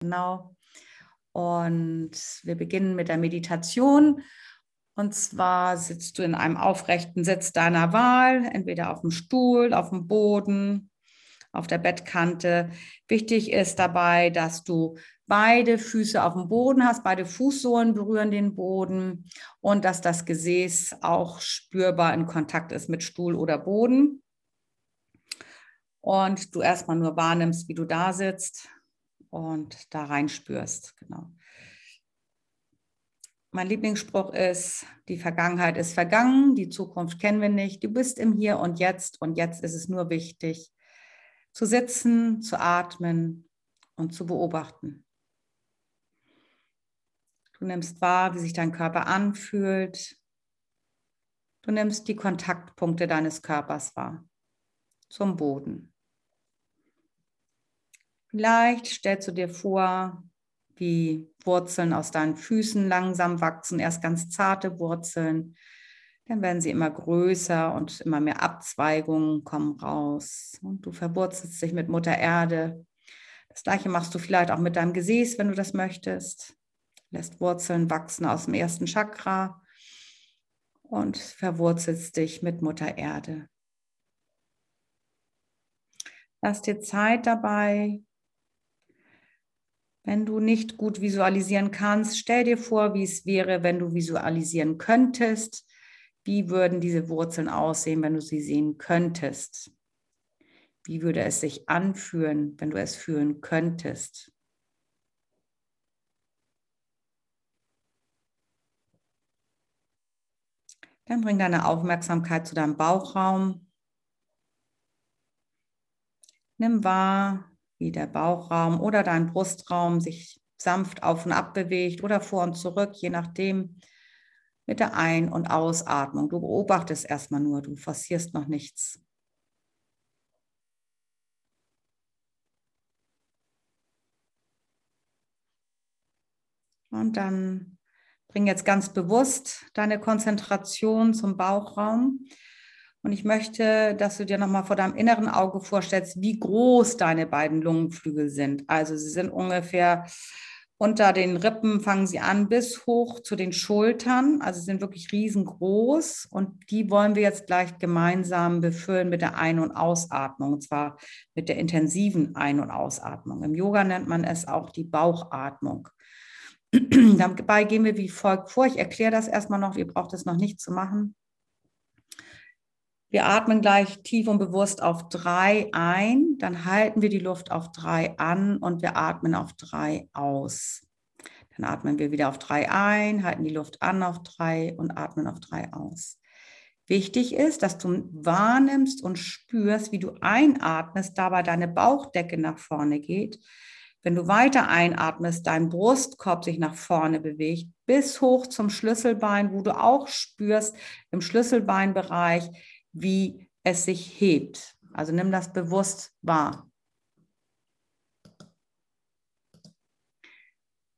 Genau. Und wir beginnen mit der Meditation. Und zwar sitzt du in einem aufrechten Sitz deiner Wahl, entweder auf dem Stuhl, auf dem Boden, auf der Bettkante. Wichtig ist dabei, dass du beide Füße auf dem Boden hast, beide Fußsohlen berühren den Boden und dass das Gesäß auch spürbar in Kontakt ist mit Stuhl oder Boden. Und du erstmal nur wahrnimmst, wie du da sitzt und da reinspürst. Genau. Mein Lieblingsspruch ist, die Vergangenheit ist vergangen, die Zukunft kennen wir nicht. Du bist im Hier und Jetzt und jetzt ist es nur wichtig, zu sitzen, zu atmen und zu beobachten. Du nimmst wahr, wie sich dein Körper anfühlt. Du nimmst die Kontaktpunkte deines Körpers wahr zum Boden. Vielleicht stellst du dir vor, wie Wurzeln aus deinen Füßen langsam wachsen, erst ganz zarte Wurzeln, dann werden sie immer größer und immer mehr Abzweigungen kommen raus. Und du verwurzelst dich mit Mutter Erde. Das gleiche machst du vielleicht auch mit deinem Gesäß, wenn du das möchtest. Lässt Wurzeln wachsen aus dem ersten Chakra und verwurzelst dich mit Mutter Erde. Lass dir Zeit dabei, wenn du nicht gut visualisieren kannst, stell dir vor, wie es wäre, wenn du visualisieren könntest. Wie würden diese Wurzeln aussehen, wenn du sie sehen könntest? Wie würde es sich anfühlen, wenn du es fühlen könntest? Dann bring deine Aufmerksamkeit zu deinem Bauchraum. Nimm wahr, wie der Bauchraum oder dein Brustraum sich sanft auf und ab bewegt oder vor und zurück, je nachdem mit der Ein- und Ausatmung. Du beobachtest erstmal nur, du forcierst noch nichts. Und dann bring jetzt ganz bewusst deine Konzentration zum Bauchraum. Und ich möchte, dass du dir nochmal vor deinem inneren Auge vorstellst, wie groß deine beiden Lungenflügel sind. Also sie sind ungefähr unter den Rippen, fangen sie an bis hoch zu den Schultern. Also sie sind wirklich riesengroß. Und die wollen wir jetzt gleich gemeinsam befüllen mit der Ein- und Ausatmung. Und zwar mit der intensiven Ein- und Ausatmung. Im Yoga nennt man es auch die Bauchatmung. Dabei gehen wir wie folgt vor. Ich erkläre das erstmal noch. Ihr braucht es noch nicht zu machen. Wir atmen gleich tief und bewusst auf drei ein, dann halten wir die Luft auf drei an und wir atmen auf drei aus. Dann atmen wir wieder auf drei ein, halten die Luft an auf drei und atmen auf drei aus. Wichtig ist, dass du wahrnimmst und spürst, wie du einatmest, dabei deine Bauchdecke nach vorne geht. Wenn du weiter einatmest, dein Brustkorb sich nach vorne bewegt, bis hoch zum Schlüsselbein, wo du auch spürst im Schlüsselbeinbereich, wie es sich hebt. Also nimm das bewusst wahr.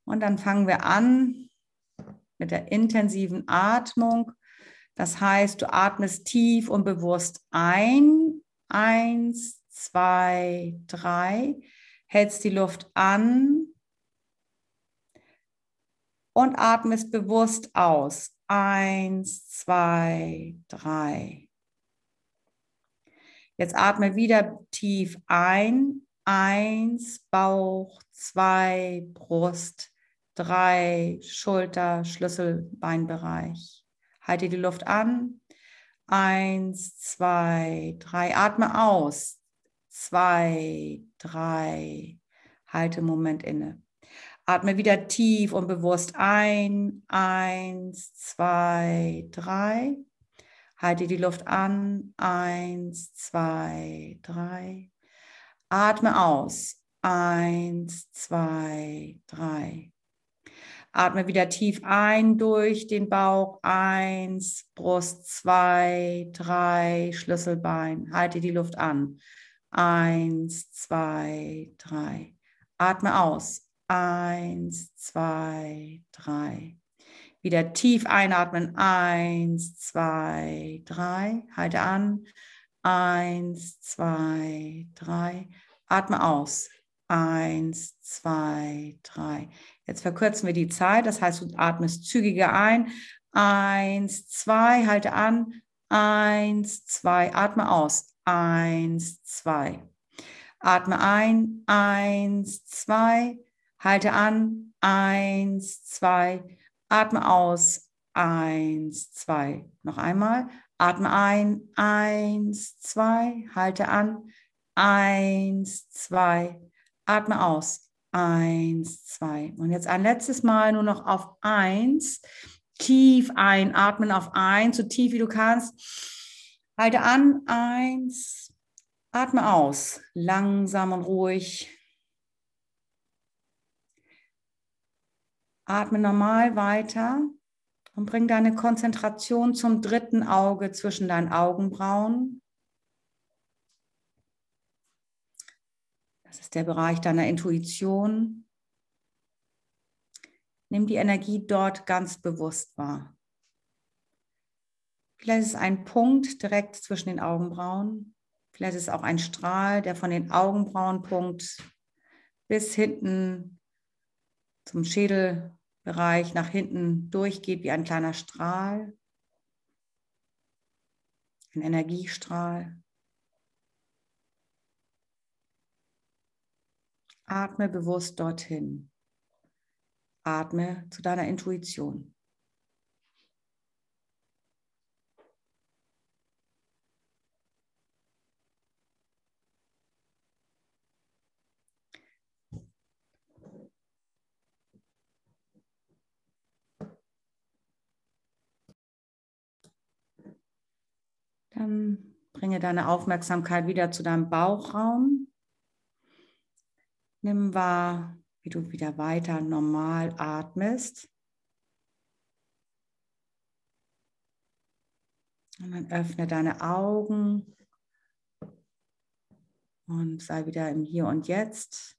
Und dann fangen wir an mit der intensiven Atmung. Das heißt, du atmest tief und bewusst ein. Eins, zwei, drei. Hältst die Luft an und atmest bewusst aus. Eins, zwei, drei. Jetzt atme wieder tief ein. Eins, Bauch, zwei, Brust, drei, Schulter, Schlüsselbeinbereich. Halte die Luft an. Eins, zwei, drei. Atme aus. Zwei, drei. Halte Moment inne. Atme wieder tief und bewusst ein. Eins, zwei, drei. Halte die Luft an. Eins, zwei, drei. Atme aus. Eins, zwei, drei. Atme wieder tief ein durch den Bauch. Eins, Brust, zwei, drei, Schlüsselbein. Halte die Luft an. Eins, zwei, drei. Atme aus. Eins, zwei, drei. Wieder tief einatmen. Eins, zwei, drei. Halte an. Eins, zwei, drei. Atme aus. Eins, zwei, drei. Jetzt verkürzen wir die Zeit. Das heißt, du atmest zügiger ein. Eins, zwei, halte an. Eins, zwei, atme aus. Eins, zwei. Atme ein. Eins, zwei. Halte an. Eins, zwei. Atme aus. Eins, zwei. Noch einmal. Atme ein. Eins, zwei. Halte an. Eins, zwei. Atme aus. Eins, zwei. Und jetzt ein letztes Mal nur noch auf eins. Tief einatmen auf eins, so tief wie du kannst. Halte an. Eins. Atme aus. Langsam und ruhig. Atme normal weiter und bring deine Konzentration zum dritten Auge zwischen deinen Augenbrauen. Das ist der Bereich deiner Intuition. Nimm die Energie dort ganz bewusst wahr. Vielleicht ist es ein Punkt direkt zwischen den Augenbrauen. Vielleicht ist es auch ein Strahl, der von den Augenbrauenpunkt bis hinten zum Schädelbereich nach hinten durchgeht wie ein kleiner Strahl. Ein Energiestrahl. Atme bewusst dorthin. Atme zu deiner Intuition. Dann bringe deine Aufmerksamkeit wieder zu deinem Bauchraum. Nimm wahr, wie du wieder weiter normal atmest. Und dann öffne deine Augen und sei wieder im Hier und Jetzt.